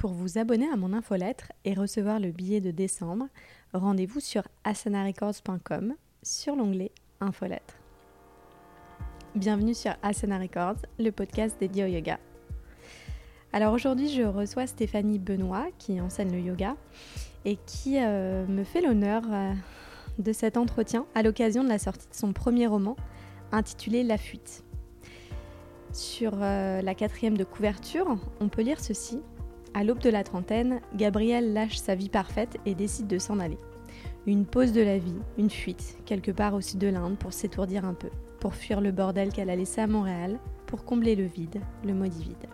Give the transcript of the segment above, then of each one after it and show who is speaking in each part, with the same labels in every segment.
Speaker 1: Pour vous abonner à mon infolettre et recevoir le billet de décembre, rendez-vous sur asanarecords.com sur l'onglet Infolettre. Bienvenue sur Asana Records, le podcast dédié au yoga. Alors aujourd'hui, je reçois Stéphanie Benoît qui enseigne le yoga et qui euh, me fait l'honneur euh, de cet entretien à l'occasion de la sortie de son premier roman intitulé La fuite. Sur euh, la quatrième de couverture, on peut lire ceci. À l'aube de la trentaine, Gabrielle lâche sa vie parfaite et décide de s'en aller. Une pause de la vie, une fuite, quelque part au sud de l'Inde pour s'étourdir un peu, pour fuir le bordel qu'elle a laissé à Montréal, pour combler le vide, le maudit vide.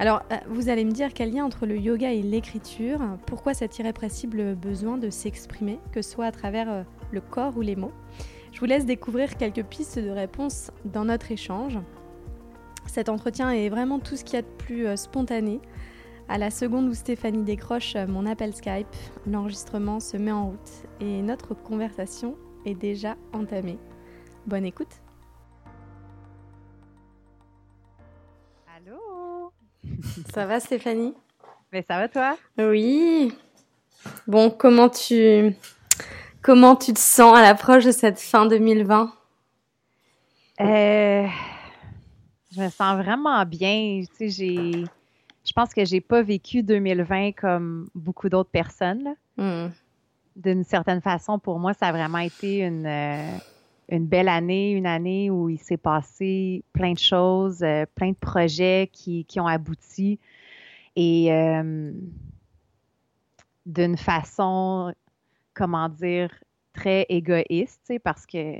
Speaker 1: Alors, euh, vous allez me dire quel lien entre le yoga et l'écriture, pourquoi cet irrépressible besoin de s'exprimer, que ce soit à travers euh, le corps ou les mots? Je vous laisse découvrir quelques pistes de réponse dans notre échange. Cet entretien est vraiment tout ce qu'il y a de plus euh, spontané. À la seconde où Stéphanie décroche euh, mon appel Skype, l'enregistrement se met en route et notre conversation est déjà entamée. Bonne écoute.
Speaker 2: Allô?
Speaker 1: Ça va Stéphanie?
Speaker 2: Mais ça va toi?
Speaker 1: Oui. Bon, comment tu comment tu te sens à l'approche de cette fin 2020
Speaker 2: euh, Je me sens vraiment bien. Tu sais, j'ai, je pense que j'ai pas vécu 2020 comme beaucoup d'autres personnes.
Speaker 1: Hmm.
Speaker 2: D'une certaine façon, pour moi, ça a vraiment été une, euh, une belle année, une année où il s'est passé plein de choses, euh, plein de projets qui, qui ont abouti. Et euh, d'une façon, comment dire, très égoïste, tu sais, parce que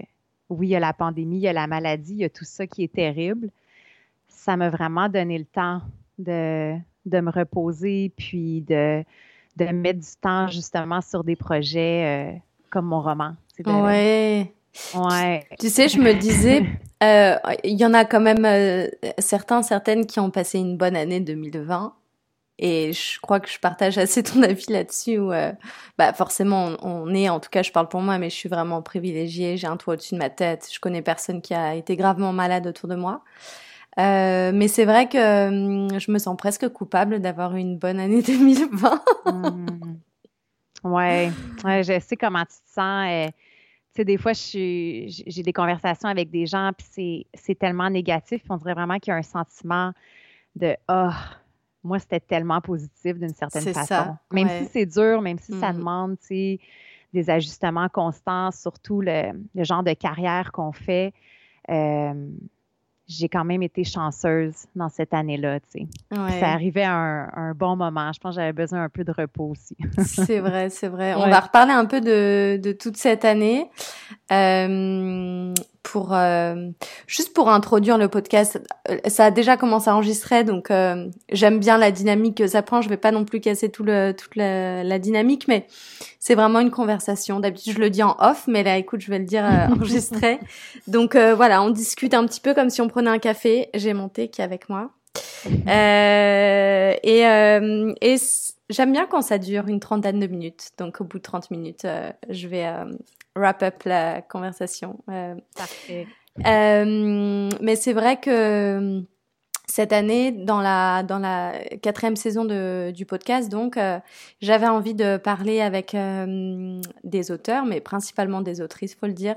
Speaker 2: oui, il y a la pandémie, il y a la maladie, il y a tout ça qui est terrible. Ça m'a vraiment donné le temps de, de me reposer, puis de, de mettre du temps justement sur des projets euh, comme mon roman. de-
Speaker 1: Ouais.
Speaker 2: Ouais.
Speaker 1: Tu sais, je me disais, euh, il y en a quand même euh, certains, certaines qui ont passé une bonne année 2020. Et je crois que je partage assez ton avis là-dessus. Où, euh, bah forcément, on, on est, en tout cas, je parle pour moi, mais je suis vraiment privilégiée. J'ai un toit au-dessus de ma tête. Je connais personne qui a été gravement malade autour de moi. Euh, mais c'est vrai que hum, je me sens presque coupable d'avoir eu une bonne année 2020.
Speaker 2: Mhm. Ouais, ouais, je sais comment tu te sens. euh, tu sais, des fois, j'ai des conversations avec des gens, puis c'est- tellement négatif, on dirait vraiment qu'il y a un sentiment de Ah, moi, c'était tellement positif d'une certaine façon.
Speaker 1: ça,
Speaker 2: Même
Speaker 1: ouais.
Speaker 2: si c'est dur, même si ça
Speaker 1: Mhm.
Speaker 2: demande, tu sais, des ajustements constants, surtout le, le genre de carrière qu'on fait. euh, j'ai quand même été chanceuse dans cette année-là, tu sais.
Speaker 1: Ouais.
Speaker 2: Ça arrivait à un, un bon moment. Je pense que j'avais besoin un peu de repos aussi.
Speaker 1: C'est vrai, c'est vrai. On va reparler un peu de, de toute cette année. Euh, pour euh, juste pour introduire le podcast, euh, ça a déjà commencé à enregistrer, donc euh, j'aime bien la dynamique que ça prend. Je vais pas non plus casser tout le toute la, la dynamique, mais c'est vraiment une conversation. D'habitude, je le dis en off, mais là, écoute, je vais le dire euh, enregistré. Donc euh, voilà, on discute un petit peu comme si on prenait un café. J'ai mon thé qui est avec moi. Euh, et euh, et j'aime bien quand ça dure une trentaine de minutes. Donc au bout de 30 minutes, euh, je vais euh, wrap up la conversation. Euh,
Speaker 2: Parfait.
Speaker 1: euh, mais c'est vrai que euh, cette année, dans la dans la quatrième saison de, du podcast, donc euh, j'avais envie de parler avec euh, des auteurs, mais principalement des autrices, faut le dire,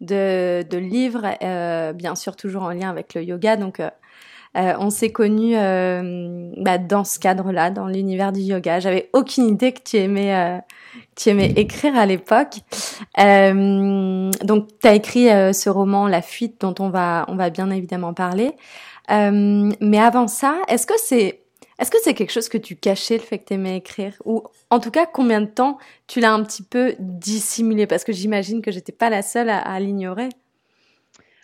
Speaker 1: de de livres, euh, bien sûr toujours en lien avec le yoga. Donc euh, on s'est connus euh, bah, dans ce cadre-là, dans l'univers du yoga. J'avais aucune idée que tu aimais, euh, tu aimais écrire à l'époque. Euh, donc, tu as écrit euh, ce roman La fuite, dont on va, on va bien évidemment parler. Euh, mais avant ça, est-ce que c'est, est-ce que c'est quelque chose que tu cachais le fait que tu aimais écrire, ou en tout cas combien de temps tu l'as un petit peu dissimulé, parce que j'imagine que j'étais pas la seule à, à l'ignorer.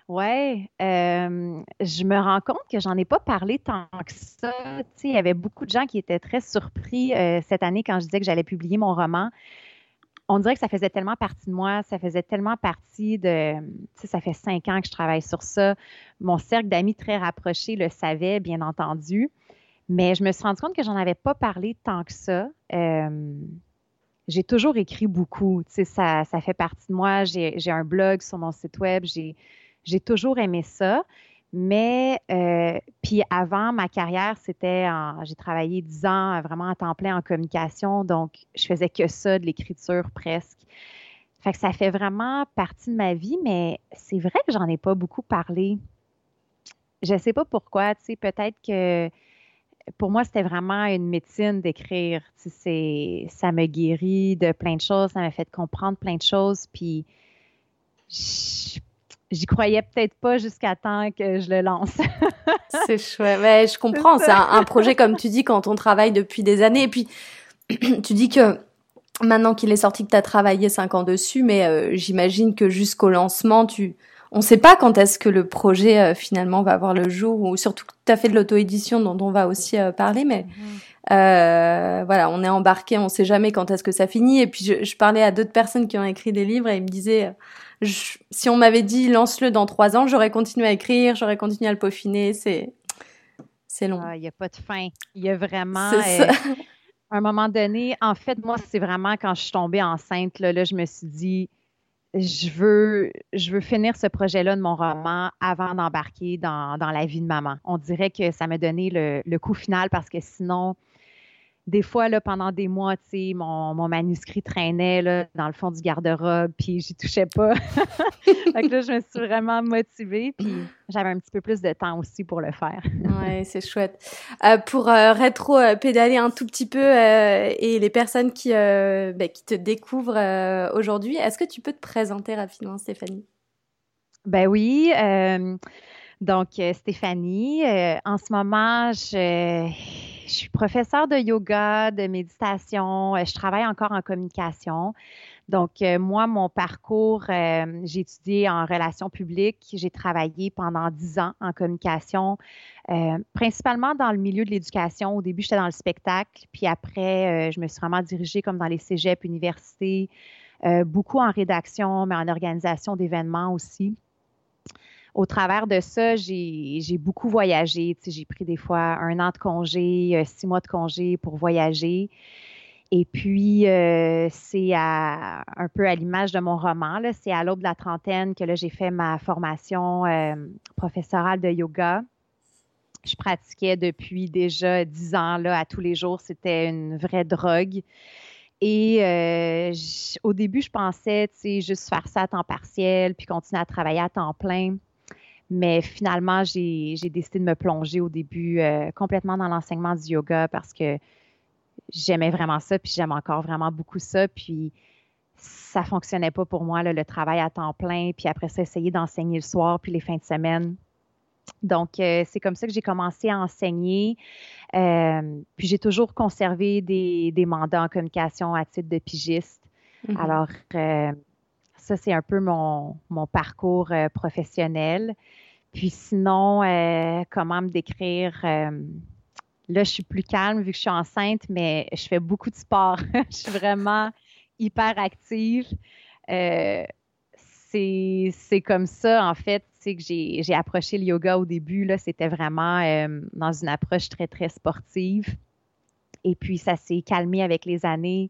Speaker 2: Ouais, euh, je me rends compte que j'en ai pas parlé tant que ça. Il y avait beaucoup de gens qui étaient très surpris cette année quand je disais que j'allais publier mon roman. On dirait que ça faisait tellement partie de moi, ça faisait tellement partie de, ça fait cinq ans que je travaille sur ça. Mon cercle d'amis très rapprochés le savait, bien entendu, mais je me suis rendu compte que j'en avais pas parlé tant que ça. J'ai toujours écrit beaucoup, ça, ça fait partie de moi. J'ai j'ai un blog sur mon site web, j'ai j'ai toujours aimé ça, Mais euh, puis avant ma carrière, c'était j'ai travaillé dix ans vraiment à temps plein en communication, donc je faisais que ça, de l'écriture presque. Fait que ça fait vraiment partie de ma vie, mais c'est vrai que j'en ai pas beaucoup parlé. Je sais pas pourquoi, tu sais, peut-être que pour moi, c'était vraiment une médecine d'écrire. Tu sais, ça me guérit de plein de choses, ça m'a fait comprendre plein de choses, puis j'y croyais peut-être pas jusqu'à temps que je le lance.
Speaker 1: c'est chouette. Mais je comprends. C'est un, un, projet, comme tu dis, quand on travaille depuis des années. Et puis, tu dis que maintenant qu'il est sorti que tu as travaillé cinq ans dessus, mais euh, j'imagine que jusqu'au lancement, tu on ne sait pas quand est-ce que le projet euh, finalement va voir le jour, ou surtout que tu as fait de l'auto-édition dont on va aussi euh, parler, mais mhm. voilà, on est embarqué, on ne sait jamais quand est-ce que ça finit. Et puis je, parlais à d'autres personnes qui ont écrit des livres et ils me disaient, si on m'avait dit lance-le dans trois ans, j'aurais continué à écrire, j'aurais continué à le peaufiner. C'est c'est long.
Speaker 2: Ah, il n'y a pas de fin. Il y a vraiment à un moment donné, en fait, moi, c'est vraiment quand je suis tombée enceinte, là, je me suis dit, je veux, je veux finir ce projet-là de mon roman avant d'embarquer dans, la vie de maman. On dirait que ça m'a donné le, le, coup final parce que sinon, des fois, là, pendant des mois, mon, mon manuscrit traînait là, dans le fond du garde-robe, puis j'y touchais pas. fait là, je me suis vraiment motivée, puis j'avais un petit peu plus de temps aussi pour le faire.
Speaker 1: ouais, c'est chouette. Euh, pour euh, rétro-pédaler un tout petit peu euh, et les personnes qui, ben, qui te découvrent aujourd'hui, est-ce que tu peux te présenter rapidement, Stéphanie?
Speaker 2: Ben oui. Donc, Stéphanie, en ce moment, je suis professeure de yoga, de méditation. Euh, je travaille encore en communication. Donc, euh, moi, mon parcours, euh, j'ai étudié en relations publiques. J'ai travaillé pendant dix ans en communication, principalement dans le milieu de l'éducation. Au début, j'étais dans le spectacle. Puis après, je me suis vraiment dirigée comme dans les cégeps, universités, beaucoup en rédaction, mais en organisation d'événements aussi au travers de ça, j'ai beaucoup voyagé. J'ai pris des fois un an de congé, euh, six mois de congé pour voyager. Et puis, euh, c'est un peu à l'image de mon roman. C'est à l'aube de la trentaine que j'ai fait ma formation euh, professorale de yoga. Je pratiquais depuis déjà dix ans là, à tous les jours. C'était une vraie drogue. Et au début, je pensais juste faire ça à temps partiel, puis continuer à travailler à temps plein. Mais finalement, j'ai décidé de me plonger au début euh, complètement dans l'enseignement du yoga parce que j'aimais vraiment ça, puis j'aime encore vraiment beaucoup ça. Puis ça fonctionnait pas pour moi, le travail à temps plein, puis après ça, essayer d'enseigner le soir, puis les fins de semaine. Donc, euh, c'est comme ça que j'ai commencé à enseigner. Euh, puis j'ai toujours conservé des, mandats en communication à titre de pigiste. Mm-hmm. Alors, ça, c'est un peu mon, parcours euh, professionnel. Puis sinon, euh, comment me décrire? Euh, là, je suis plus calme vu que je suis enceinte, mais je fais beaucoup de sport. je suis vraiment hyper active. c'est comme ça, en fait, que j'ai approché le yoga au début. Là, c'était vraiment dans une approche très, très sportive. Et puis, ça s'est calmé avec les années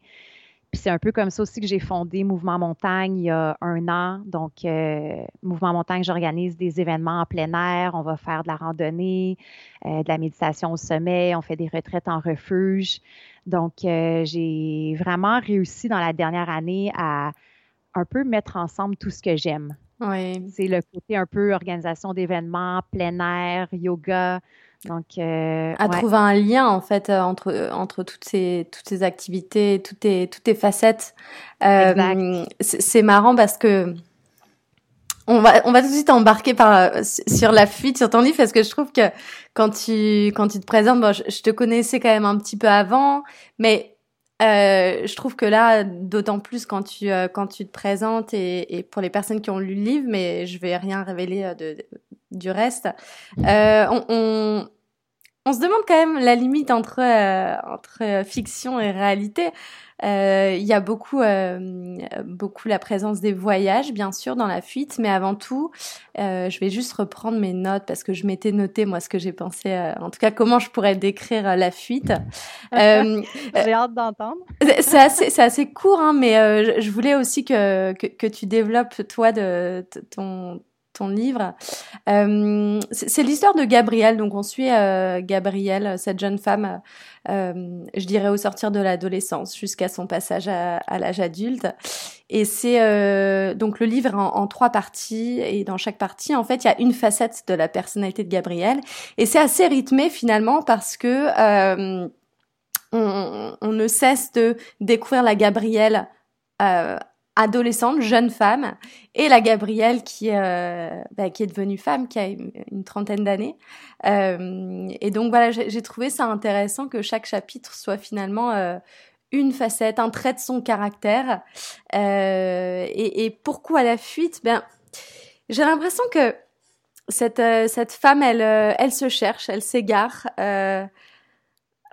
Speaker 2: c'est un peu comme ça aussi que j'ai fondé Mouvement Montagne il y a un an. Donc, euh, Mouvement Montagne, j'organise des événements en plein air. On va faire de la randonnée, euh, de la méditation au sommet. On fait des retraites en refuge. Donc, euh, j'ai vraiment réussi dans la dernière année à un peu mettre ensemble tout ce que j'aime.
Speaker 1: Oui.
Speaker 2: C'est le côté un peu organisation d'événements, plein air, yoga. Donc,
Speaker 1: euh, à trouver un lien en fait euh, entre euh, entre toutes ces toutes ces activités, toutes tes toutes tes facettes. Euh, c'est marrant parce que on va on va tout de suite embarquer par sur la fuite sur ton livre parce que je trouve que quand tu quand tu te présentes, bon, je, te connaissais quand même un petit peu avant, mais euh, je trouve que là, d'autant plus quand tu quand tu te présentes et, et, pour les personnes qui ont lu le livre, mais je vais rien révéler de, du reste. Euh, on, on, on, se demande quand même la limite entre, euh, entre fiction et réalité. Euh, il y a beaucoup, euh, beaucoup la présence des voyages, bien sûr, dans la fuite, mais avant tout, euh, je vais juste reprendre mes notes parce que je m'étais noté moi ce que j'ai pensé, en tout cas comment je pourrais décrire la fuite.
Speaker 2: j'ai hâte d'entendre.
Speaker 1: c'est assez, c'est assez court, hein, mais je, voulais aussi que, que, que tu développes toi de ton ton livre. Euh, c'est l'histoire de Gabrielle. Donc on suit euh, Gabrielle, cette jeune femme, euh, je dirais au sortir de l'adolescence jusqu'à son passage à, l'âge adulte. Et c'est euh, donc le livre en, trois parties et dans chaque partie, en fait, il y a une facette de la personnalité de Gabrielle. Et c'est assez rythmé finalement parce que on, ne cesse de découvrir la Gabrielle euh, adolescente, jeune femme, et la Gabrielle qui, euh, bah, qui est devenue femme, qui a une, trentaine d'années. Euh, et donc voilà, j'ai trouvé ça intéressant que chaque chapitre soit finalement euh, une facette, un trait de son caractère. Et, et, pourquoi la fuite? Ben, j'ai l'impression que cette, cette femme, elle, elle se cherche, elle s'égare.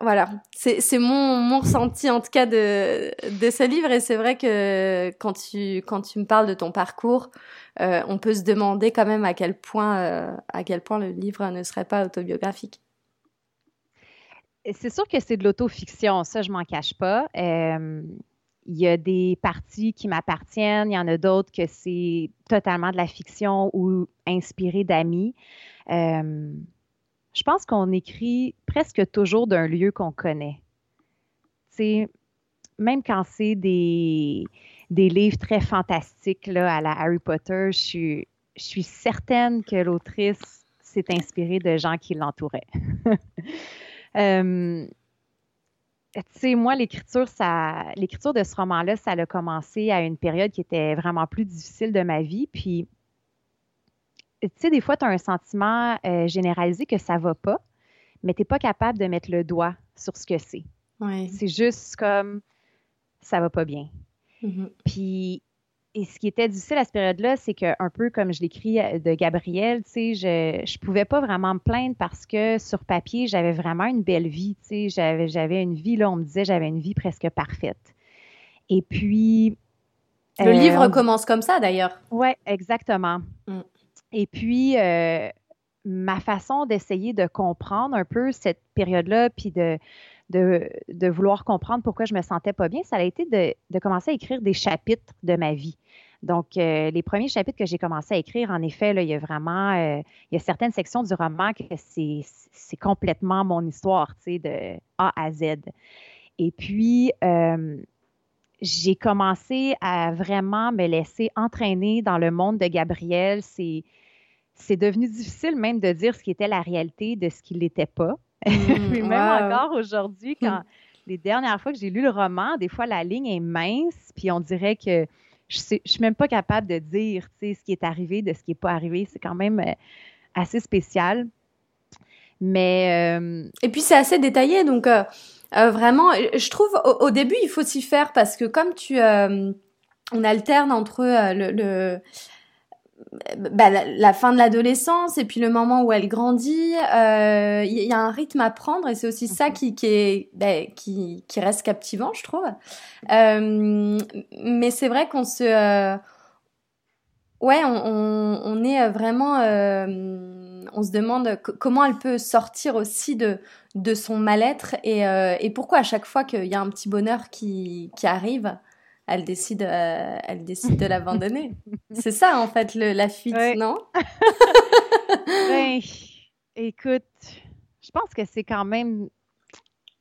Speaker 1: Voilà, c'est mon, mon ressenti en tout cas de, ce livre et c'est vrai que quand tu, me parles de ton parcours, euh, on peut se demander quand même à quel point, euh, le livre ne serait pas autobiographique.
Speaker 2: C'est sûr que c'est de l'autofiction, ça je m'en cache pas. Euh, il y a des parties qui m'appartiennent, il y en a d'autres que c'est totalement de la fiction ou inspiré d'amis je pense qu'on écrit presque toujours d'un lieu qu'on connaît. C'est même quand c'est des, des livres très fantastiques là, à la Harry Potter, je suis, je suis certaine que l'autrice s'est inspirée de gens qui l'entouraient. euh, tu sais, moi, l'écriture de ce roman-là, ça a commencé à une période qui était vraiment plus difficile de ma vie. Puis, tu sais, des fois, tu as un sentiment euh, généralisé que ça va pas, mais tu n'es pas capable de mettre le doigt sur ce que c'est. C'est juste comme ça va pas bien. Mm-hmm. Puis, et ce qui était difficile à cette période-là, c'est que un peu comme je l'écris euh, de Gabriel, tu sais, je, je pouvais pas vraiment me plaindre parce que sur papier, j'avais vraiment une belle vie, tu sais, j'avais, j'avais une vie, là, on me disait, j'avais une vie presque parfaite. Et puis...
Speaker 1: Le livre euh, commence comme ça, d'ailleurs.
Speaker 2: Oui, exactement. Mm. Et puis, euh, ma façon d'essayer de comprendre un peu cette période-là, puis de, de, vouloir comprendre pourquoi je me sentais pas bien, ça a été de, commencer à écrire des chapitres de ma vie. Donc, euh, les premiers chapitres que j'ai commencé à écrire, en effet, là, il y a vraiment, euh, il y a certaines sections du roman que c'est complètement mon histoire, tu sais, de A à Z. Et puis, j'ai commencé à vraiment me laisser entraîner dans le monde de Gabriel. C'est c'est devenu difficile même de dire ce qui était la réalité de ce qui l'était pas. Mais mmh, même encore aujourd'hui, quand les dernières fois que j'ai lu le roman, des fois la ligne est mince, puis on dirait que je ne suis même pas capable de dire ce qui est arrivé de ce qui n'est pas arrivé. C'est quand même euh, assez spécial. Mais. Euh,
Speaker 1: Et puis c'est assez détaillé, donc euh, vraiment, je trouve au, début il faut s'y faire parce que comme tu. on alterne entre le bah, la, fin de l'adolescence et puis le moment où elle grandit, il euh, y, a un rythme à prendre et c'est aussi ça qui, qui est bah, qui, qui, reste captivant, je trouve. Euh, mais c'est vrai qu'on se euh, ouais, on, on, est vraiment on se demande comment elle peut sortir aussi de de son mal-être et, et pourquoi à chaque fois qu'il y a un petit bonheur qui, qui arrive, elle décide, euh, elle décide de l'abandonner. c'est ça, en fait, le, la fuite, non?
Speaker 2: ben, écoute, je pense que c'est quand même.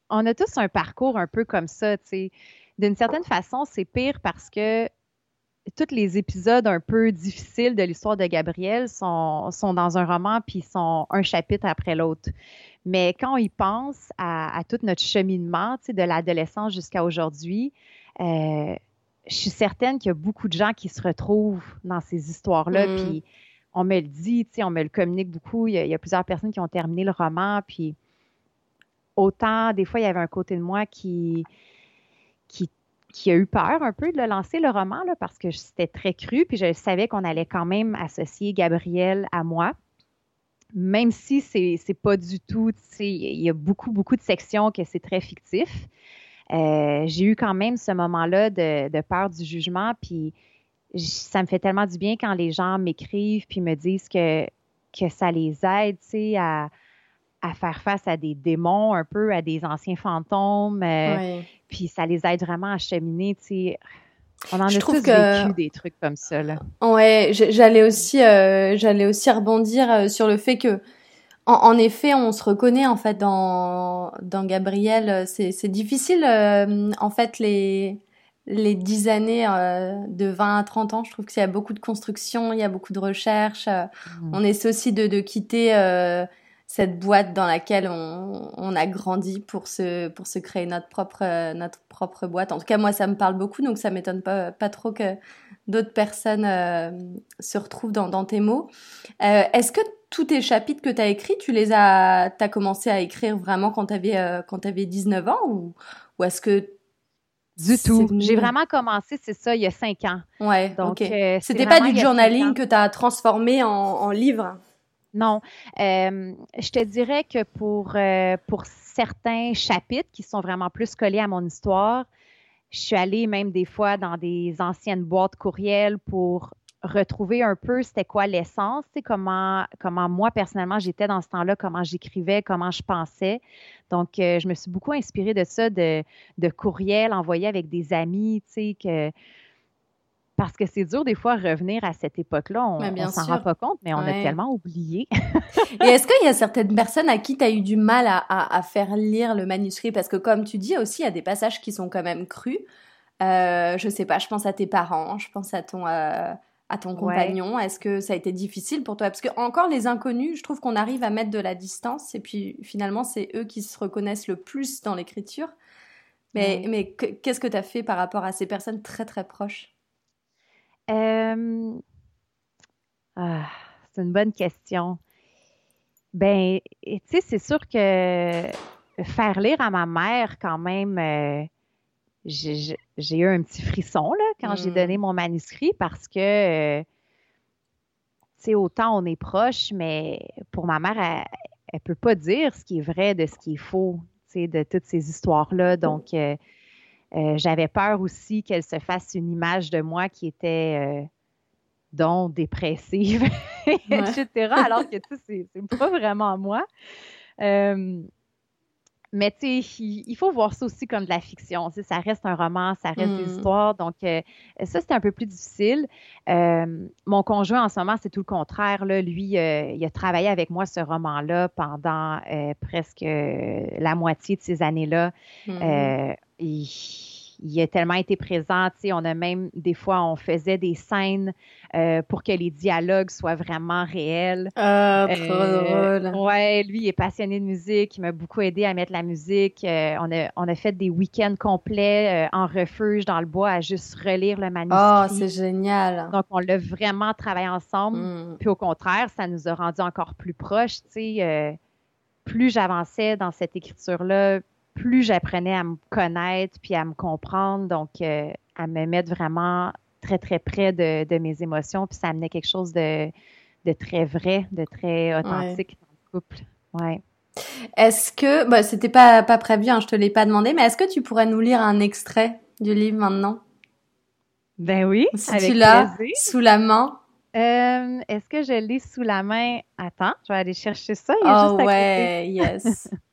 Speaker 2: On a tous un parcours un peu comme ça, tu sais. D'une certaine façon, c'est pire parce que tous les épisodes un peu difficiles de l'histoire de Gabriel sont, sont dans un roman puis sont un chapitre après l'autre. Mais quand on y pense à, à tout notre cheminement, tu sais, de l'adolescence jusqu'à aujourd'hui, euh, je suis certaine qu'il y a beaucoup de gens qui se retrouvent dans ces histoires-là. Mm. Puis on me le dit, on me le communique beaucoup. Il y, a, plusieurs personnes qui ont terminé le roman. Puis autant, des fois, il y avait un côté de moi qui, qui, qui a eu peur un peu de le lancer, le roman, là, parce que c'était très cru. Puis je savais qu'on allait quand même associer Gabriel à moi. Même si c'est, c'est pas du tout, il y a beaucoup, beaucoup de sections que c'est très fictif. Euh, j'ai eu quand même ce moment-là de, peur du jugement, puis ça me fait tellement du bien quand les gens m'écrivent puis me disent que, que ça les aide, tu sais, à, faire face à des démons, un peu à des anciens fantômes, euh, puis ça les aide vraiment à cheminer, tu sais. On en a tous vécu des trucs comme ça, là.
Speaker 1: Ouais, j'allais aussi, j'allais aussi rebondir sur le fait que en, effet, on se reconnaît en fait dans dans Gabriel. C'est difficile en fait les les dix années euh, de 20 à 30 ans, je trouve qu'il y a beaucoup de construction, il y a beaucoup de recherche. Euh, mmh. On essaie aussi de, de quitter euh, cette boîte dans laquelle on, on, a grandi pour se, pour se créer notre propre, notre propre boîte. En tout cas, moi, ça me parle beaucoup, donc ça m'étonne pas, pas trop que d'autres personnes se retrouvent dans, dans tes mots. Est-ce que tous tes chapitres que tu as écrits, tu les as, as commencé à écrire vraiment quand tu avais, quand avais 19 ans ou, ou est-ce que
Speaker 2: du tout. J'ai vraiment commencé, c'est ça, il y a cinq ans.
Speaker 1: Ouais, donc euh, c'était pas du journaling que tu as transformé en, livre?
Speaker 2: Non, euh, je te dirais que pour euh, pour certains chapitres qui sont vraiment plus collés à mon histoire, je suis allée même des fois dans des anciennes boîtes courriels pour retrouver un peu c'était quoi l'essence, comment, comment moi personnellement j'étais dans ce temps-là, comment j'écrivais, comment je pensais. Donc, euh, je me suis beaucoup inspirée de ça, de, de courriels envoyés avec des amis, tu sais, que parce que c'est dur des fois revenir à cette époque-là. On ne s'en rend pas compte, mais on a tellement oublié.
Speaker 1: Et est-ce qu'il y a certaines personnes à qui tu as eu du mal à, à, faire lire le manuscrit? Parce que comme tu dis aussi, il y a des passages qui sont quand même crus. Euh, je sais pas, je pense à tes parents, je pense à ton... Euh, à ton compagnon? Est-ce que ça a été difficile pour toi? Parce que encore les inconnus, je trouve qu'on arrive à mettre de la distance et puis finalement c'est eux qui se reconnaissent le plus dans l'écriture. Mais, mais qu'est-ce que tu as fait par rapport à ces personnes très très proches?
Speaker 2: Euh, ah, C'est une bonne question. Ben, tu sais, c'est sûr que faire lire à ma mère quand même, euh, j'ai eu un petit frisson là, quand j'ai donné mm. mon manuscrit parce que, euh, tu sais, autant on est proche, mais pour ma mère, elle ne peut pas dire ce qui est vrai de ce qui est faux, tu sais, de toutes ces histoires-là. Donc, euh, euh, j'avais peur aussi qu'elle se fasse une image de moi qui était donc dépressive, etc. Alors que, tu sais, c'est pas vraiment moi. Mais tu sais, il faut voir ça aussi comme de la fiction. ça reste un roman, ça reste des mm. histoires. Donc, euh, ça, c'est un peu plus difficile. Euh, mon conjoint, en ce moment, c'est tout le contraire. Là. Lui, euh, il a travaillé avec moi ce roman-là pendant presque la moitié de ces années-là. Mm il a tellement été présent. On a même, des fois, on faisait des scènes euh, pour que les dialogues soient vraiment réels.
Speaker 1: Ah, trop euh, drôle.
Speaker 2: Ouais, lui, il est passionné de musique. Il m'a beaucoup aidé à mettre la musique. Euh, on, a, on a fait des week-ends complets en refuge dans le bois à juste relire le manuscrit.
Speaker 1: Oh, c'est génial.
Speaker 2: Donc, on l'a vraiment travaillé ensemble. Mm. Puis au contraire, ça nous a rendu encore plus proches. Tu sais, plus j'avançais dans cette écriture-là, plus j'apprenais à me connaître puis à me comprendre, donc euh, à me mettre vraiment très, très près de, mes émotions, puis ça amenait quelque chose de, très vrai, de très authentique dans le couple. Ouais.
Speaker 1: Est-ce que, bah, c'était pas, pas prévu, hein, je te l'ai pas demandé, mais est-ce que tu pourrais nous lire un extrait du livre maintenant?
Speaker 2: Ben oui,
Speaker 1: si tu l'as sous la main.
Speaker 2: Euh, est-ce que je l'ai sous la main? Attends, je vais aller chercher ça.
Speaker 1: Il oh ouais, yes.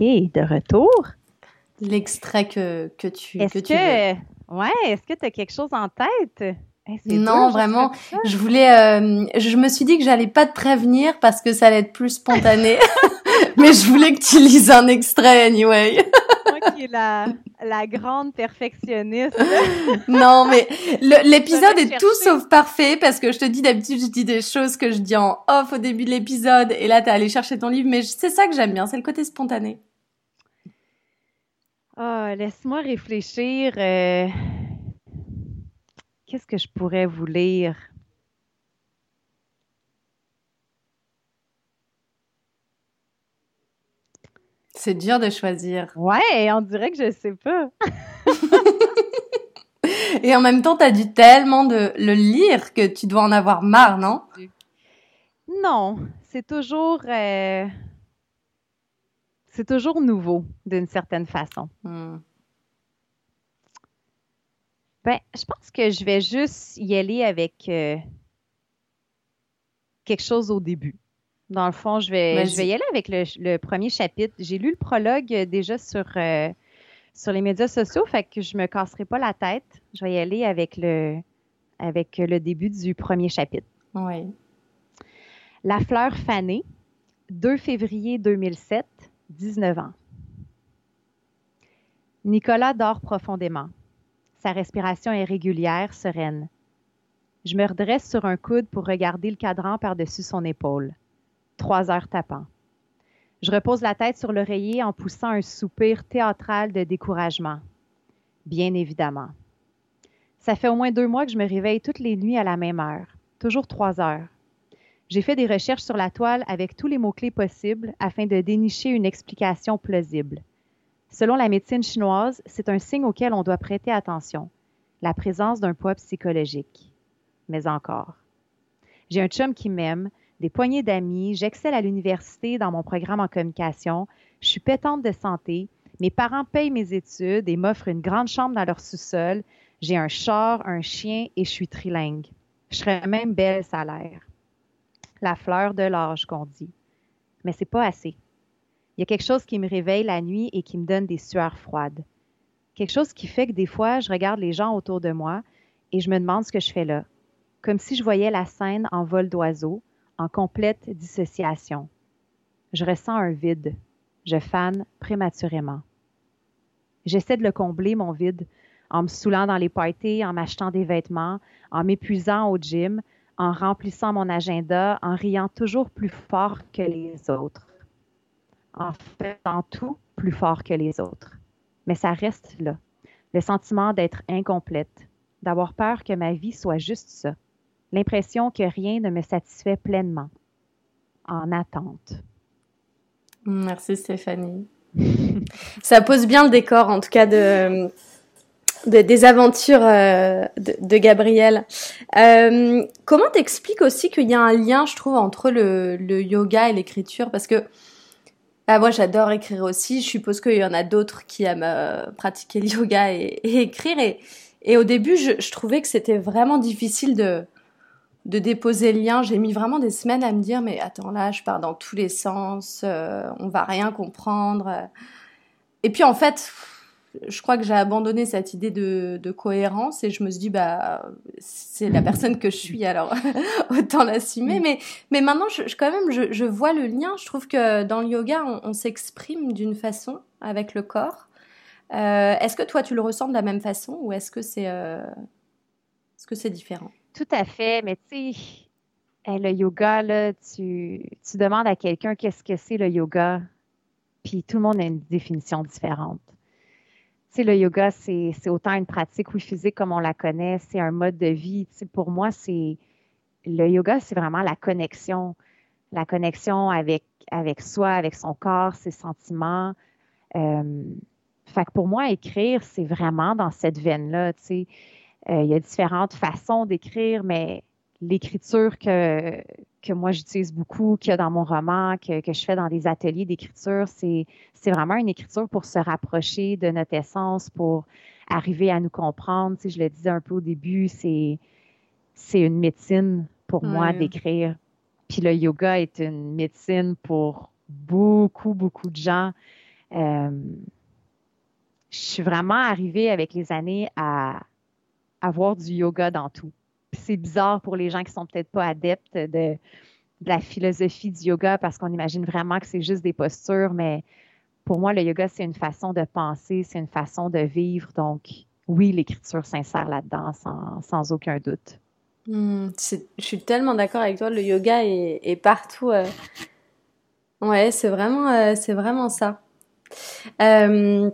Speaker 2: de retour.
Speaker 1: L'extrait que, que tu,
Speaker 2: est-ce que, Ouais, est-ce que tu as quelque chose en tête?
Speaker 1: non, vraiment. Je voulais, euh, je me suis dit que j'allais pas te prévenir parce que ça allait être plus spontané. mais je voulais que tu lises un extrait anyway.
Speaker 2: Moi qui est la, la grande perfectionniste.
Speaker 1: non, mais l'épisode est tout sauf parfait parce que je te dis d'habitude, je dis des choses que je dis en off au début de l'épisode et là, t'es allé chercher ton livre. Mais c'est ça que j'aime bien, c'est le côté spontané.
Speaker 2: Oh, laisse-moi réfléchir. Euh, qu'est-ce que je pourrais vous lire?
Speaker 1: C'est dur de choisir.
Speaker 2: Ouais, on dirait que je sais pas.
Speaker 1: Et en même temps, tu as dû tellement de le lire que tu dois en avoir marre, non?
Speaker 2: Non, c'est toujours euh, c'est toujours nouveau d'une certaine façon. Hmm. Ben, je pense que je vais juste y aller avec euh, quelque chose au début. Dans le fond, je vais, je vais y aller avec le, premier chapitre. J'ai lu le prologue déjà sur, euh, sur les médias sociaux, fait que je me casserai pas la tête. Je vais y aller avec le, avec le début du premier chapitre.
Speaker 1: Oui.
Speaker 2: La fleur fanée, 2 février 2007, 19 ans. Nicolas dort profondément. Sa respiration est régulière, sereine. Je me redresse sur un coude pour regarder le cadran par-dessus son épaule. Trois heures tapant. Je repose la tête sur l'oreiller en poussant un soupir théâtral de découragement. Bien évidemment. Ça fait au moins deux mois que je me réveille toutes les nuits à la même heure, toujours trois heures. J'ai fait des recherches sur la toile avec tous les mots-clés possibles afin de dénicher une explication plausible. Selon la médecine chinoise, c'est un signe auquel on doit prêter attention, la présence d'un poids psychologique. Mais encore. J'ai un chum qui m'aime, des poignées d'amis, j'excelle à l'université dans mon programme en communication, je suis pétante de santé, mes parents payent mes études et m'offrent une grande chambre dans leur sous-sol, j'ai un char, un chien et je suis trilingue. Je serais même belle salaire. La fleur de l'âge qu'on dit. Mais c'est pas assez. Il y a quelque chose qui me réveille la nuit et qui me donne des sueurs froides. Quelque chose qui fait que des fois, je regarde les gens autour de moi et je me demande ce que je fais là. Comme si je voyais la scène en vol d'oiseau, en complète dissociation. Je ressens un vide. Je fane prématurément. J'essaie de le combler, mon vide, en me saoulant dans les parties, en m'achetant des vêtements, en m'épuisant au gym, en remplissant mon agenda, en riant toujours plus fort que les autres en faisant tout plus fort que les autres. Mais ça reste là. Le sentiment d'être incomplète, d'avoir peur que ma vie soit juste ça. L'impression que rien ne me satisfait pleinement. En attente.
Speaker 1: Merci Stéphanie. ça pose bien le décor, en tout cas, de, des aventures euh, de, Gabriel. Euh, comment t'expliques aussi qu'il y a un lien, je trouve, entre le, yoga et l'écriture? Parce que ah, moi, j'adore écrire aussi. Je suppose qu'il y en a d'autres qui aiment euh, pratiquer le yoga et, écrire. Et, au début, je, trouvais que c'était vraiment difficile de, de déposer le lien. J'ai mis vraiment des semaines à me dire, mais attends, là, je pars dans tous les sens, on va rien comprendre. Et puis, en fait, je crois que j'ai abandonné cette idée de, de, cohérence et je me suis dit bah c'est la personne que je suis alors autant l'assumer. Mais mais maintenant je, quand même je, je, vois le lien. Je trouve que dans le yoga on, s'exprime d'une façon avec le corps. Euh, est-ce que toi tu le ressens de la même façon ou est-ce que c'est euh, est-ce que c'est différent?
Speaker 2: Tout à fait. Mais tu sais le yoga là tu tu demandes à quelqu'un qu'est-ce que c'est le yoga puis tout le monde a une définition différente le yoga, c'est autant une pratique, oui, physique comme on la connaît, c'est un mode de vie. pour moi, c'est le yoga, c'est vraiment la connexion, la connexion avec, soi, avec son corps, ses sentiments. Euh, pour moi, écrire, c'est vraiment dans cette veine-là. Euh, il y a différentes façons d'écrire, mais l'écriture que, que moi j'utilise beaucoup, qu'il y a dans mon roman, que, que je fais dans des ateliers d'écriture, c'est, c'est vraiment une écriture pour se rapprocher de notre essence, pour arriver à nous comprendre. Tu je le disais un peu au début, c'est, c'est une médecine pour moi d'écrire. Puis le yoga est une médecine pour beaucoup, beaucoup de gens. Euh, je suis vraiment arrivée avec les années à avoir du yoga dans tout c'est bizarre pour les gens qui sont peut-être pas adeptes de, la philosophie du yoga parce qu'on imagine vraiment que c'est juste des postures, mais pour moi, le yoga, c'est une façon de penser, c'est une façon de vivre. Donc, oui, l'écriture s'insère là-dedans sans, aucun doute.
Speaker 1: Hmm, je suis tellement d'accord avec toi. Le yoga est, partout. Euh. Ouais, c'est vraiment, euh, vraiment ça. Euh,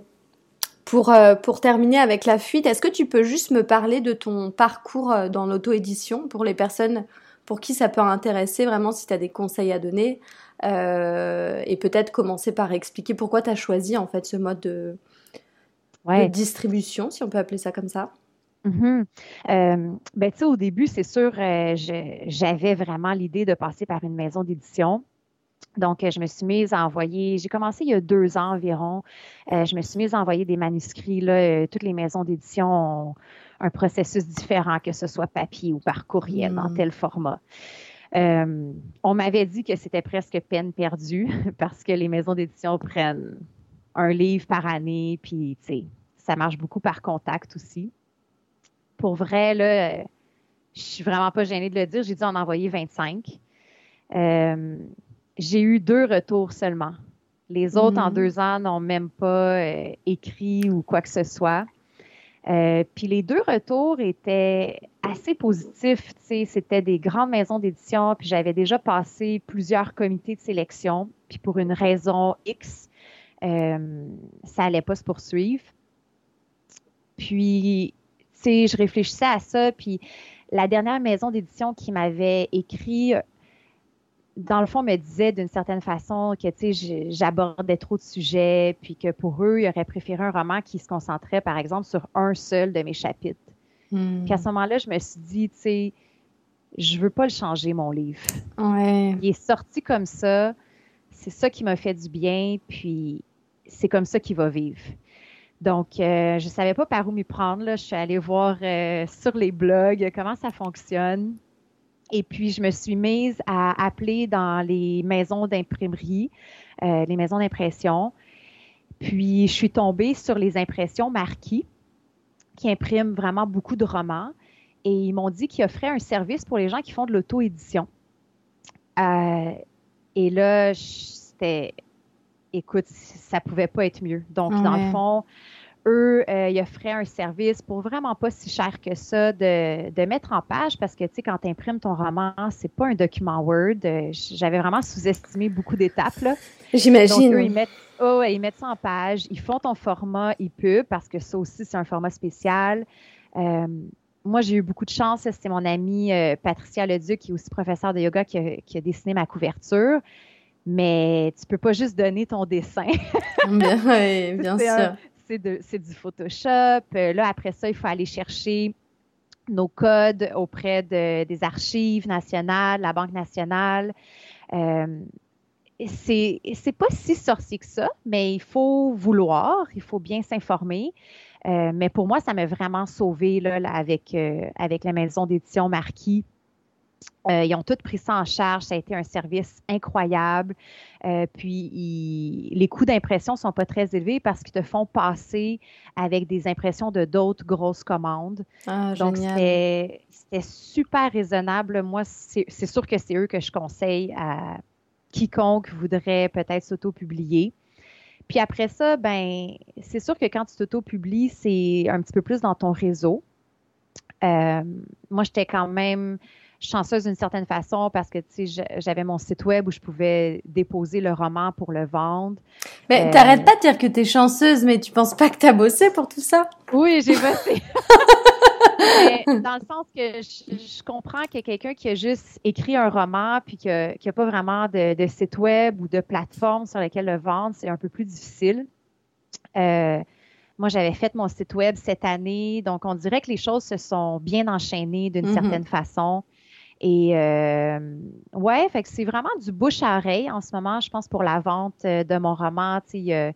Speaker 1: pour, euh, pour terminer avec la fuite, est-ce que tu peux juste me parler de ton parcours euh, dans l'auto-édition pour les personnes pour qui ça peut intéresser vraiment si tu as des conseils à donner euh, et peut-être commencer par expliquer pourquoi tu as choisi en fait ce mode de, distribution, si on peut appeler ça comme ça?
Speaker 2: Mm-hmm. ben, tu sais, au début, c'est sûr, j'avais vraiment l'idée de passer par une maison d'édition. Donc, je me suis mise à envoyer, j'ai commencé il y a deux ans environ, je me suis mise à envoyer des manuscrits. Là, toutes les maisons d'édition ont un processus différent, que ce soit papier ou par courriel, dans mm. tel format. Euh, on m'avait dit que c'était presque peine perdue parce que les maisons d'édition prennent un livre par année, puis ça marche beaucoup par contact aussi. Pour vrai, là, je suis vraiment pas gênée de le dire, j'ai dû en envoyer 25. J'ai eu deux retours seulement. Les autres, en mm. deux ans, n'ont même pas euh, écrit ou quoi que ce soit. Euh, puis les deux retours étaient assez positifs. C'était des grandes maisons d'édition, puis j'avais déjà passé plusieurs comités de sélection. Puis pour une raison X, euh, ça allait pas se poursuivre. Puis, tu sais, je réfléchissais à ça, puis la dernière maison d'édition qui m'avait écrit dans le fond, me disait d'une certaine façon que, j'abordais trop de sujets, puis que pour eux, ils auraient préféré un roman qui se concentrait, par exemple, sur un seul de mes chapitres. Hmm. Puis à ce moment-là, je me suis dit, tu sais, je veux pas le changer, mon livre.
Speaker 1: Ouais.
Speaker 2: Il est sorti comme ça. C'est ça qui m'a fait du bien, puis c'est comme ça qu'il va vivre. Donc, euh, je savais pas par où m'y prendre. Là. Je suis allée voir euh, sur les blogs comment ça fonctionne. Et puis, je me suis mise à appeler dans les maisons d'imprimerie, euh, les maisons d'impression. Puis, je suis tombée sur les impressions Marquis, qui impriment vraiment beaucoup de romans. Et ils m'ont dit qu'ils offraient un service pour les gens qui font de l'auto-édition. Euh, et là, c'était, écoute, ça pouvait pas être mieux. Donc, dans le fond, eux, euh, ils offraient un service pour vraiment pas si cher que ça de, mettre en page parce que, tu sais, quand tu imprimes ton roman, c'est pas un document Word. Euh, j'avais vraiment sous-estimé beaucoup d'étapes, là.
Speaker 1: J'imagine.
Speaker 2: ils mettent, oh, ils mettent ça en page, ils font ton format EPUB parce que ça aussi, c'est un format spécial. Euh, moi, j'ai eu beaucoup de chance. C'était mon amie Patricia Leduc, qui est aussi professeure de yoga, qui a, dessiné ma couverture mais tu peux pas juste donner ton dessin.
Speaker 1: bien, bien sûr
Speaker 2: c'est du Photoshop. Euh, là, après ça, il faut aller chercher nos codes auprès des archives nationales, la Banque nationale. Euh, c'est pas si sorcier que ça, mais il faut vouloir, il faut bien s'informer. Euh, mais pour moi, ça m'a vraiment sauvé là, avec, euh, avec la maison d'édition Marquis. Euh, ils ont tous pris ça en charge. Ça a été un service incroyable. Euh, puis, les coûts d'impression sont pas très élevés parce qu'ils te font passer avec des impressions de d'autres grosses commandes.
Speaker 1: Ah,
Speaker 2: Donc, c'était super raisonnable. Moi, c'est sûr que c'est eux que je conseille à quiconque voudrait peut-être s'auto-publier. Puis après ça, ben, c'est sûr que quand tu t'auto-publies, c'est un petit peu plus dans ton réseau. Euh, moi, j'étais quand même chanceuse d'une certaine façon parce que j'avais mon site web où je pouvais déposer le roman pour le vendre.
Speaker 1: Mais euh, t'arrêtes pas de dire que tu es chanceuse, mais tu penses pas que tu as bossé pour tout ça?
Speaker 2: Oui, j'ai bossé. dans le sens que je, comprends que quelqu'un qui a juste écrit un roman puis qui n'a pas vraiment de, site web ou de plateforme sur laquelle le vendre, c'est un peu plus difficile. Euh, moi, j'avais fait mon site web cette année, donc on dirait que les choses se sont bien enchaînées d'une mm-hmm. certaine façon. Et euh, ouais, fait que c'est vraiment du bouche à oreille en ce moment, je pense, pour la vente euh, de mon roman. Il y, a,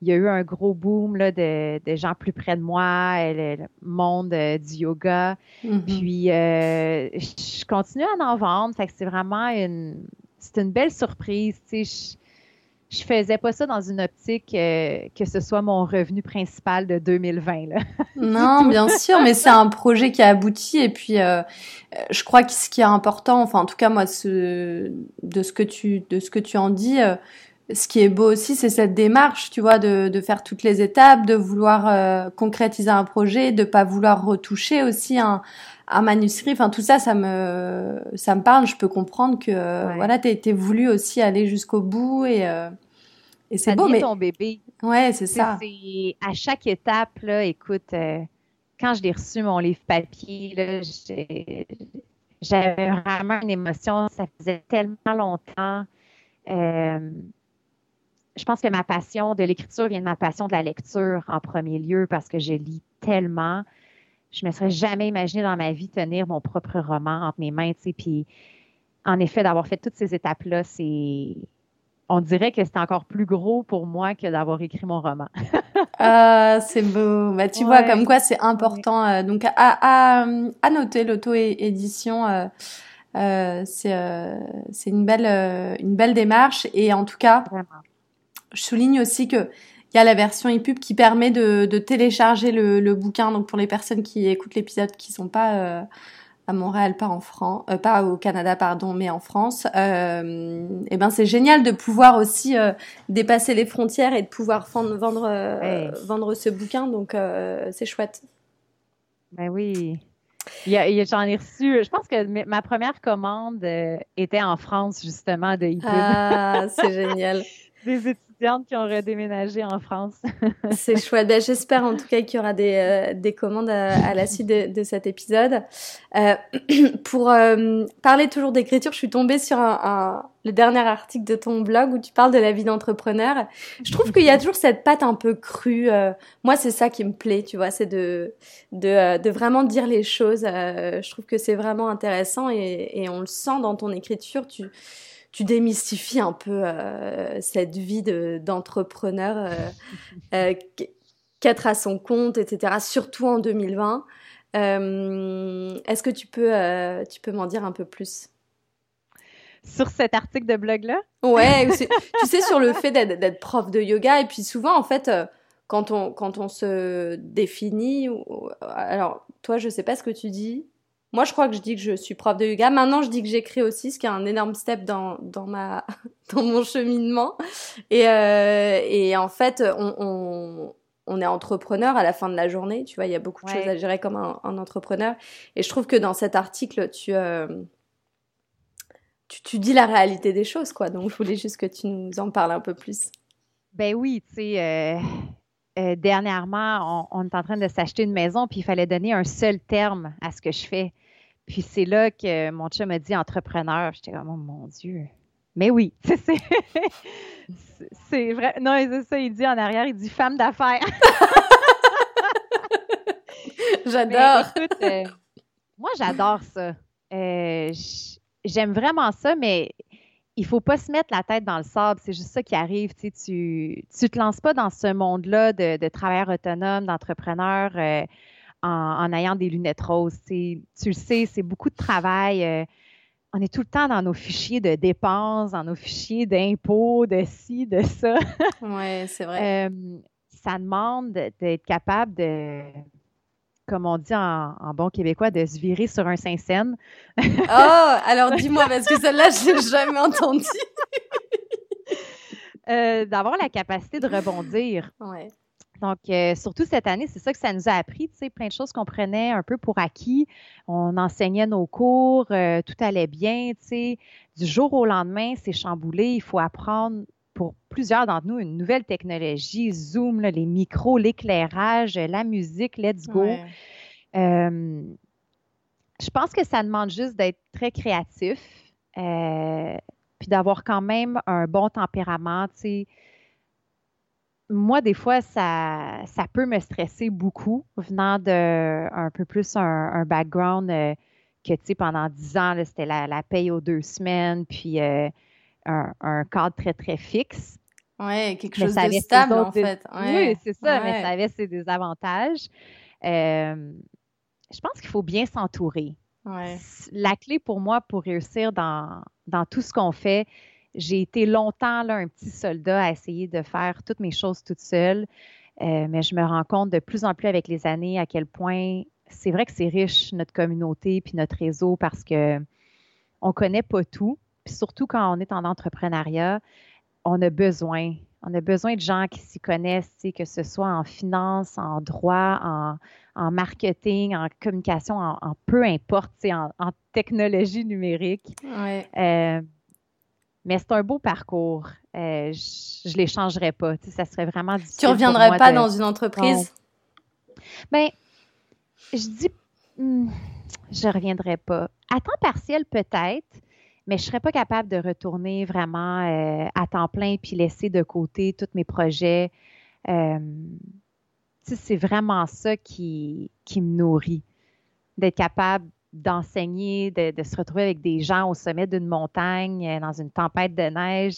Speaker 2: il y a eu un gros boom là, de, de gens plus près de moi, le, monde euh, du yoga. Mm-hmm. Puis euh, je continue à en vendre. Fait que c'est vraiment une c'est une belle surprise. Je, je faisais pas ça dans une optique euh, que ce soit mon revenu principal de 2020. Là.
Speaker 1: non, bien sûr, mais c'est un projet qui a abouti et puis euh, je crois que ce qui est important, enfin en tout cas moi de ce que tu de ce que tu en dis, euh, ce qui est beau aussi, c'est cette démarche, tu vois, de, de faire toutes les étapes, de vouloir concrétiser un projet, de pas vouloir retoucher aussi un, un manuscrit. Enfin, tout ça, ça me, ça me parle. Je peux comprendre que, voilà, t'as été voulu aussi aller jusqu'au bout et,
Speaker 2: et c'est beau, mais ton bébé.
Speaker 1: Ouais, c'est ça.
Speaker 2: À chaque étape là. Écoute, euh, quand je l'ai reçu mon livre papier, là, j'avais vraiment une émotion. Ça faisait tellement longtemps. Euh, je pense que ma passion de l'écriture vient de ma passion de la lecture en premier lieu parce que je lis tellement. Je me serais jamais imaginé dans ma vie tenir mon propre roman entre mes mains, tu sais. Puis, en effet, d'avoir fait toutes ces étapes-là, c'est. On dirait que c'est encore plus gros pour moi que d'avoir écrit mon roman.
Speaker 1: ah, c'est beau. Bah, tu vois, comme quoi c'est important. Euh, donc, à, à, à noter l'auto-édition. Euh, euh, c'est euh, c'est une belle euh, une belle démarche et en tout cas, je souligne aussi que il y a la version EPUB qui permet de, de télécharger le, le, bouquin. Donc pour les personnes qui écoutent l'épisode qui sont pas euh, à Montréal, pas en France, euh, pas au Canada, pardon, mais en France, euh, et eh ben c'est génial de pouvoir aussi dépasser les frontières et de pouvoir vendre vendre, vendre ce bouquin. Donc c'est chouette.
Speaker 2: Ben oui. J'en ai reçu, je pense que ma première commande était en France, justement, de EPUB.
Speaker 1: Ah, c'est génial.
Speaker 2: Des étudiantes qui ont redéménagé en France.
Speaker 1: c'est chouette. Ben, J'espère en tout cas qu'il y aura des, euh, des commandes à, la suite de, de cet épisode. Euh, pour euh, parler toujours d'écriture, je suis tombée sur un, un, le dernier article de ton blog où tu parles de la vie d'entrepreneur. Je trouve qu'il y a toujours cette patte un peu crue. Euh, moi, c'est ça qui me plaît, tu vois, c'est de, de, de, vraiment dire les choses. je trouve que c'est vraiment intéressant et, et on le sent dans ton écriture. Tu tu démystifies un peu euh, cette vie d'entrepreneur, euh, euh, qu'être à son compte, etc. Surtout en 2020. Est-ce que tu peux, tu peux m'en dire un peu plus?
Speaker 2: Sur cet article de blog-là?
Speaker 1: Ouais, tu sais, sur le fait d'être prof de yoga. Et puis souvent, en fait, quand on, quand on se définit, alors toi, je sais pas ce que tu dis, moi, je crois que je dis que je suis prof de yoga. Maintenant, je dis que j'écris aussi, ce qui est un énorme step dans, dans, ma, dans mon cheminement. Et, euh, et en fait, on, on, on, est entrepreneur à la fin de la journée. Tu vois, il y a beaucoup de choses à gérer comme un, un, entrepreneur. Et je trouve que dans cet article, tu, euh, tu, tu, dis la réalité des choses, quoi. Donc, je voulais juste que tu nous en parles un peu plus.
Speaker 2: Ben oui, tu sais. Euh... Euh, dernièrement, on, on, est en train de s'acheter une maison, puis il fallait donner un seul terme à ce que je fais. Puis c'est là que mon chum m'a dit entrepreneur. J'étais comme, oh mon Dieu. Mais oui, c'est vrai. Non, c'est ça, il dit en arrière, il dit femme d'affaires.
Speaker 1: j'adore.
Speaker 2: Euh, moi, j'adore ça. Euh, j'aime vraiment ça, mais il faut pas se mettre la tête dans le sable. C'est juste ça qui arrive. Tu tu, tu te lances pas dans ce monde-là de, de travailleur autonome, d'entrepreneur. Euh, en, ayant des lunettes roses. Tu le sais, c'est beaucoup de travail. Euh, on est tout le temps dans nos fichiers de dépenses, dans nos fichiers d'impôts, de ci, de ça.
Speaker 1: oui, c'est vrai.
Speaker 2: Euh, ça demande d'être capable de, comme on dit en, bon québécois, de se virer sur un Saint-Saëns.
Speaker 1: oh, alors dis-moi, parce que celle-là, je l'ai jamais entendue.
Speaker 2: Euh, d'avoir la capacité de rebondir.
Speaker 1: Ouais.
Speaker 2: Donc, euh, surtout cette année, c'est ça que ça nous a appris, tu sais, plein de choses qu'on prenait un peu pour acquis. On enseignait nos cours, euh, tout allait bien, tu sais. Du jour au lendemain, c'est chamboulé. Il faut apprendre pour plusieurs d'entre nous une nouvelle technologie, Zoom, les micros, l'éclairage, la musique, let's go. Euh, je pense que ça demande juste d'être très créatif, puis d'avoir quand même un bon tempérament, tu sais moi, des fois, ça, ça peut me stresser beaucoup, venant de un peu plus un, background euh, que, tu sais, pendant dix ans, c'était la, la, paye aux deux semaines, puis euh, un, cadre très, très fixe.
Speaker 1: Oui, quelque chose de stable, en fait.
Speaker 2: Oui, c'est ça, mais ça avait ses désavantages. Euh, je pense qu'il faut bien s'entourer. La clé pour moi pour réussir dans, dans tout ce qu'on fait, j'ai été longtemps là, un petit soldat à essayer de faire toutes mes choses toute seule, euh, mais je me rends compte de plus en plus avec les années à quel point c'est vrai que c'est riche notre communauté puis notre réseau parce que on connaît pas tout, puis surtout quand on est en entrepreneuriat, on a besoin, on a besoin de gens qui s'y connaissent, que ce soit en finance, en droit, en, en marketing, en communication, en, peu importe, en, en technologie numérique.
Speaker 1: Ouais.
Speaker 2: Euh, mais c'est un beau parcours. Euh, je ne l'échangerais pas. Tu sais, ça serait vraiment difficile.
Speaker 1: Tu reviendrais pas dans une entreprise?
Speaker 2: Ben, je dis, hmm, je reviendrai pas. À temps partiel, peut-être, mais je serais pas capable de retourner vraiment euh, à temps plein puis laisser de côté tous mes projets. Euh, c'est vraiment ça qui, qui me nourrit. D'être capable d'enseigner, de, se retrouver avec des gens au sommet d'une montagne, euh, dans une tempête de neige,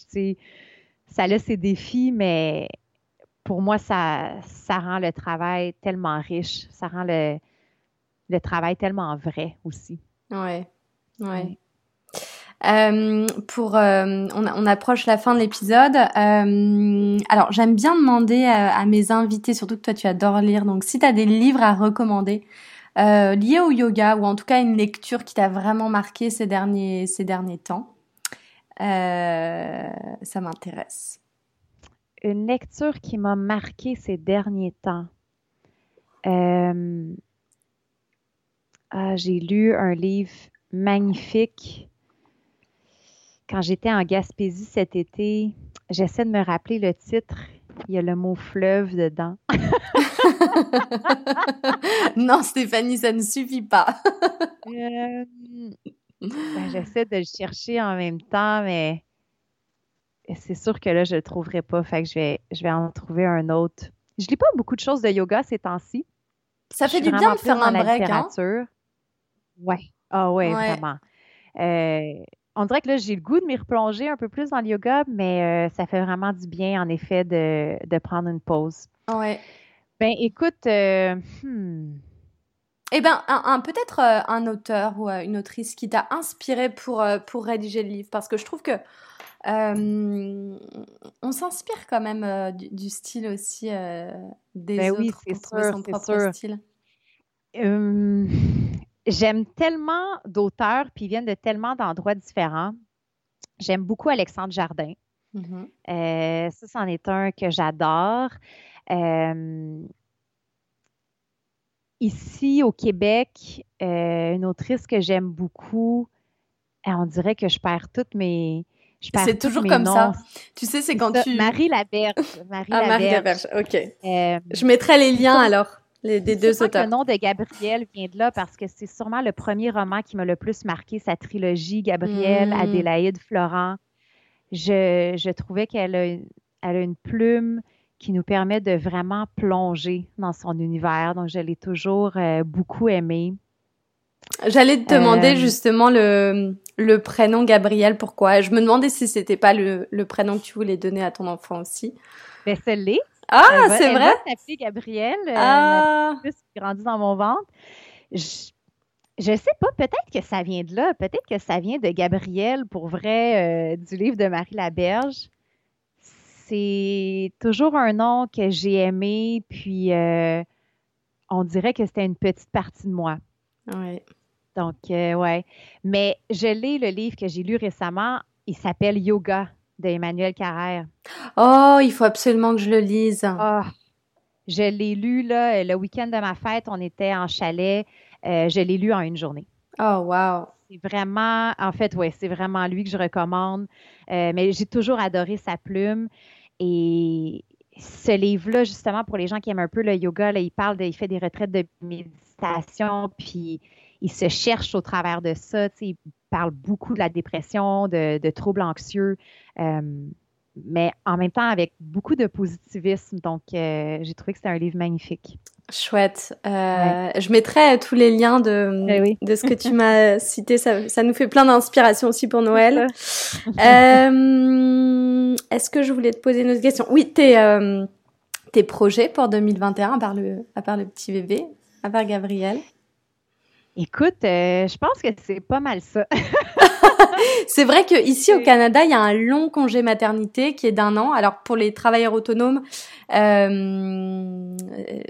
Speaker 2: ça a ses défis, mais pour moi, ça, ça rend le travail tellement riche, ça rend le, le travail tellement vrai aussi.
Speaker 1: Ouais, ouais. Euh, pour, euh, on, approche la fin de l'épisode. Euh, alors, j'aime bien demander à, mes invités, surtout que toi tu adores lire, donc si tu as des livres à recommander liés au yoga ou en tout cas une lecture qui t'a vraiment marqué ces derniers, temps, ça m'intéresse.
Speaker 2: Une lecture qui m'a marqué ces derniers temps. Ah, j'ai lu un livre magnifique quand j'étais en Gaspésie cet été. J'essaie de me rappeler le titre. Il y a le mot fleuve dedans.
Speaker 1: non, Stéphanie, ça ne suffit pas.
Speaker 2: Euh, ben, j'essaie de le chercher en même temps, mais c'est sûr que là, je ne le trouverai pas. Fait que je vais, je vais en trouver un autre. Je lis pas beaucoup de choses de yoga ces temps-ci.
Speaker 1: Ça fait du bien de faire un break. Hein?
Speaker 2: Ouais. Ah ouais, vraiment. Euh, on dirait que là, j'ai le goût de m'y replonger un peu plus dans le yoga, mais euh, ça fait vraiment du bien, en effet, de, de prendre une pause.
Speaker 1: Ouais.
Speaker 2: Ben, écoute, euh, hmm.
Speaker 1: Eh ben, un, peut-être un auteur ou une autrice qui t'a inspiré pour, pour rédiger le livre, parce que je trouve que on s'inspire quand même du, style aussi des ben autres oui, pour trouver son propre style.
Speaker 2: J'aime tellement d'auteurs, puis ils viennent de tellement d'endroits différents. J'aime beaucoup Alexandre Jardin. Mm-hmm. Euh, ça, c'en est un que j'adore. Euh, ici, au Québec, euh, une autrice que j'aime beaucoup, on dirait que je perds toutes mes.
Speaker 1: C'est toujours comme ça. Tu sais, c'est quand tu.
Speaker 2: Marie Laberge.
Speaker 1: Marie ah, Marie Laberge, ok. je mettrai les liens alors des deux auteurs.
Speaker 2: le nom de Gabriel vient de là parce que c'est sûrement le premier roman qui m'a le plus marqué, sa trilogie Gabriel, hmm. Adélaïde, Florent. Je, trouvais qu'elle a, elle a une plume qui nous permet de vraiment plonger dans son univers. Donc, je l'ai toujours euh, beaucoup aimé.
Speaker 1: J'allais te demander euh, justement le, le prénom Gabriel, pourquoi? Je me demandais si c'était pas le, le, prénom que tu voulais donner à ton enfant aussi.
Speaker 2: Ben, c'est l'est.
Speaker 1: Ah, c'est vrai?
Speaker 2: Elle s'appeler Gabrielle, euh, ah. qui grandit dans mon ventre. Je, je sais pas, peut-être que ça vient de là. Peut-être que ça vient de Gabrielle, pour vrai, euh, du livre de Marie Laberge. C'est toujours un nom que j'ai aimé, puis euh, on dirait que c'était une petite partie de moi.
Speaker 1: Oui.
Speaker 2: Donc, ouais. Mais je lis le livre que j'ai lu récemment. Il s'appelle Yoga d'Emmanuel Carrère.
Speaker 1: Oh, il faut absolument que je le lise.
Speaker 2: Oh, je l'ai lu là, le week-end de ma fête, on était en chalet. Euh, je l'ai lu en une journée.
Speaker 1: Oh, wow.
Speaker 2: C'est vraiment, en fait, oui, c'est vraiment lui que je recommande. Euh, mais j'ai toujours adoré sa plume. Et ce livre-là, justement, pour les gens qui aiment un peu le yoga, il parle de, il fait des retraites de méditation, puis il se cherche au travers de ça. Il parle beaucoup de la dépression, de, troubles anxieux, euh, mais en même temps avec beaucoup de positivisme. Donc, euh, j'ai trouvé que c'était un livre magnifique.
Speaker 1: Chouette. Euh, je mettrai tous les liens de,
Speaker 2: eh
Speaker 1: de ce que tu m'as cité. Ça, ça, nous fait plein d'inspiration aussi pour Noël. Est-ce que je voulais te poser une autre question? Oui, tes, tes projets pour 2021, à part le, à part le petit bébé, à part Gabriel?
Speaker 2: Écoute, euh, je pense que c'est pas mal ça.
Speaker 1: c'est vrai qu'ici au Canada, il y a un long congé maternité qui est d'un an. Alors pour les travailleurs autonomes, euh, euh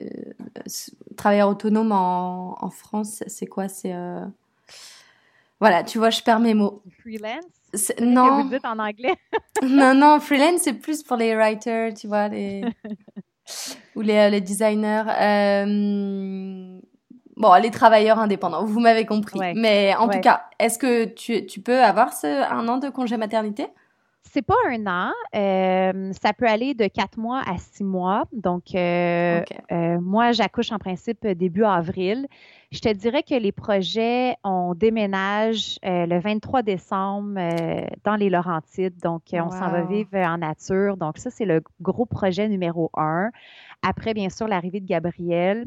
Speaker 1: travailleurs autonomes en, en France, c'est quoi? C'est voilà, tu vois, je perds mes mots.
Speaker 2: Freelance?
Speaker 1: Non.
Speaker 2: vous dites en anglais.
Speaker 1: non, non, freelance c'est plus pour les writers, tu vois, les ou les, les designers. Euh, Bon, les travailleurs indépendants, vous m'avez compris. Mais en tout cas, est-ce que tu, tu peux avoir ce, un an de congé maternité?
Speaker 2: C'est pas un an. Euh, ça peut aller de quatre mois à six mois. Donc, euh, moi, j'accouche en principe début avril. Je te dirais que les projets, on déménage le 23 décembre dans les Laurentides. Donc, on s'en va vivre en nature. Donc, ça, c'est le gros projet numéro un. Après, bien sûr, l'arrivée de Gabriel.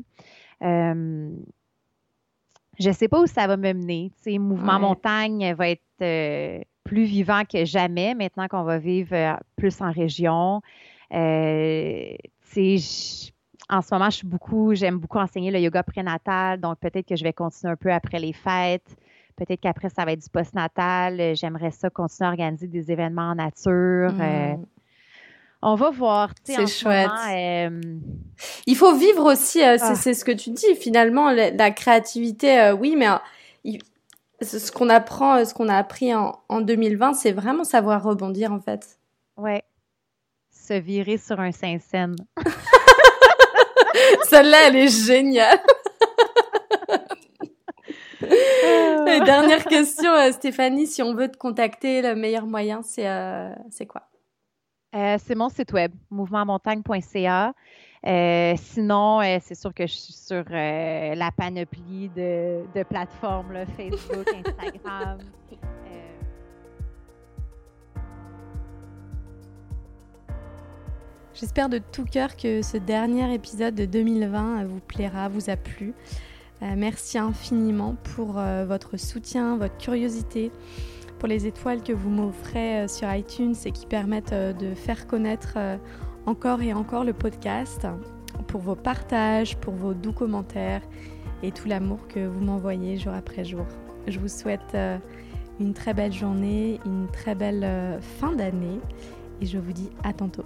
Speaker 2: Je ne sais pas où ça va me mener. Tu sais, Mouvement Montagne va être plus vivant que jamais maintenant qu'on va vivre euh, plus en région. Euh, en ce moment, je suis beaucoup, j'aime beaucoup enseigner le yoga prénatal, donc peut-être que je vais continuer un peu après les fêtes. Peut-être qu'après, ça va être du postnatal. J'aimerais ça continuer à organiser des événements en nature. Euh, mm. On va voir.
Speaker 1: C'est chouette. Il faut vivre aussi, ah. c'est ce que tu dis, finalement, la, créativité, oui, mais ce qu'on apprend, ce qu'on a appris en, 2020, c'est vraiment savoir rebondir en fait.
Speaker 2: Ouais. Se virer sur un Saint-Saëns.
Speaker 1: Celle-là, elle est géniale. dernière question, euh, Stéphanie, si on veut te contacter, le meilleur moyen, c'est euh, quoi?
Speaker 2: Euh, c'est mon site web, mouvementmontagne.ca. Euh, sinon, euh, c'est sûr que je suis sur la panoplie de, plateformes, Facebook, Instagram.
Speaker 1: J'espère de tout cœur que ce dernier épisode de 2020 vous plaira, vous a plu. merci infiniment pour votre soutien, votre curiosité, pour les étoiles que vous m'offrez sur iTunes et qui permettent de faire connaître encore et encore le podcast, pour vos partages, pour vos doux commentaires et tout l'amour que vous m'envoyez jour après jour. Je vous souhaite euh, une très belle journée, une très belle euh, fin d'année et je vous dis à tantôt.